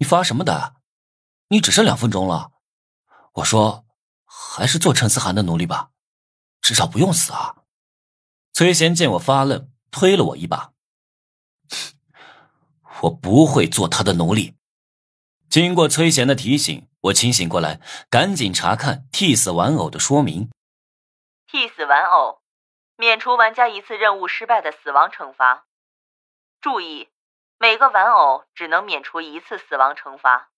你发什么呆？你只剩两分钟了。我说，还是做陈思涵的奴隶吧，至少不用死啊。崔贤见我发愣，推了我一把。我不会做他的奴隶。经过崔贤的提醒，我清醒过来，赶紧查看替死玩偶的说明。替死玩偶，免除玩家一次任务失败的死亡惩罚。注意，每个玩偶只能免除一次死亡惩罚。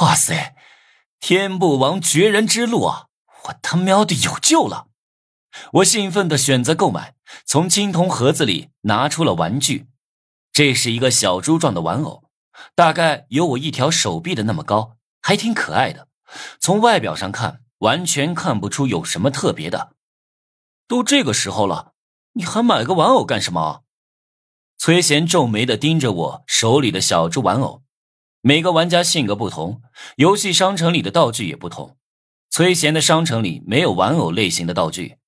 哇塞，天不亡绝人之路啊！我他喵的有救了！我兴奋的选择购买，从青铜盒子里拿出了玩具。这是一个小猪状的玩偶，大概有我一条手臂的那么高，还挺可爱的。从外表上看，完全看不出有什么特别的。都这个时候了，你还买个玩偶干什么？崔贤皱眉的盯着我手里的小猪玩偶。每个玩家性格不同，游戏商城里的道具也不同。崔贤的商城里没有玩偶类型的道具，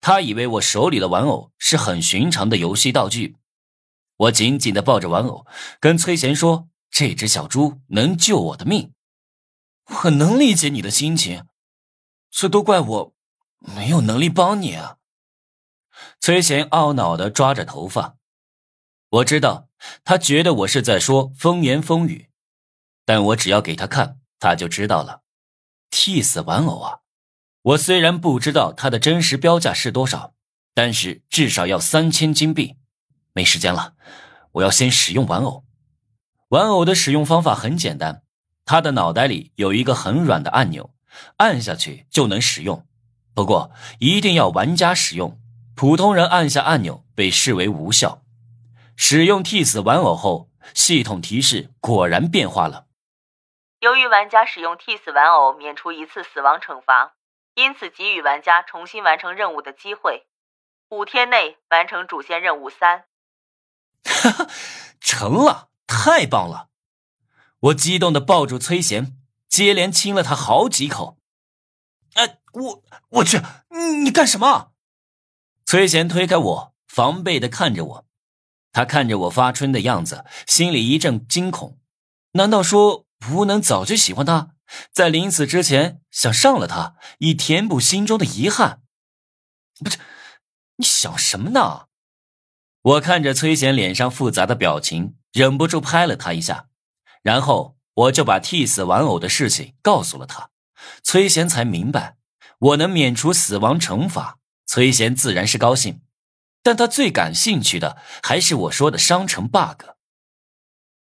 他以为我手里的玩偶是很寻常的游戏道具。我紧紧的抱着玩偶，跟崔贤说：“这只小猪能救我的命。”我能理解你的心情，这都怪我没有能力帮你啊。崔贤懊恼的抓着头发，我知道他觉得我是在说风言风语，但我只要给他看，他就知道了。替死玩偶啊！我虽然不知道它的真实标价是多少，但是至少要三千金币。没时间了，我要先使用玩偶。玩偶的使用方法很简单，它的脑袋里有一个很软的按钮，按下去就能使用。不过一定要玩家使用，普通人按下按钮被视为无效。使用替死玩偶后，系统提示果然变化了。由于玩家使用替死玩偶免除一次死亡惩罚，因此给予玩家重新完成任务的机会。五天内完成主线任务三。哈哈，成了！太棒了！我激动的抱住崔贤，接连亲了他好几口。哎，我我去，你干什么？崔贤推开我，防备的看着我。他看着我发春的样子，心里一阵惊恐。难道说吴能早就喜欢他，在临死之前想上了他，以填补心中的遗憾？不是，你想什么呢？我看着崔贤脸上复杂的表情，忍不住拍了他一下，然后我就把替死玩偶的事情告诉了他。崔贤才明白，我能免除死亡惩罚，崔贤自然是高兴，但他最感兴趣的还是我说的商城 bug。